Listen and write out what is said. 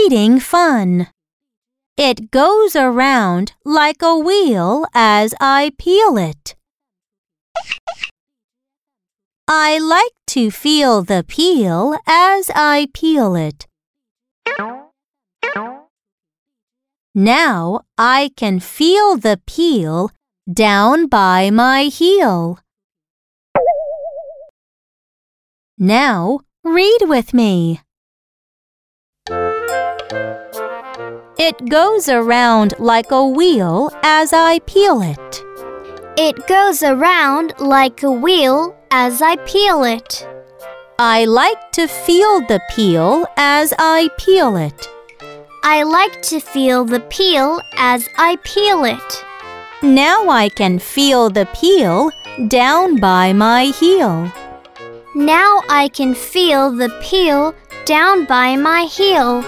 exciting fun. It goes around like a wheel as I peel it. I like to feel the peel as I peel it. Now I can feel the peel down by my heel. Now read with me. It goes around like a wheel as I peel it. It goes around like a wheel as I peel it. I like to feel the peel as I peel it. I like to feel the peel as I peel it. Now I can feel the peel down by my heel. Now I can feel the peel down by my heel.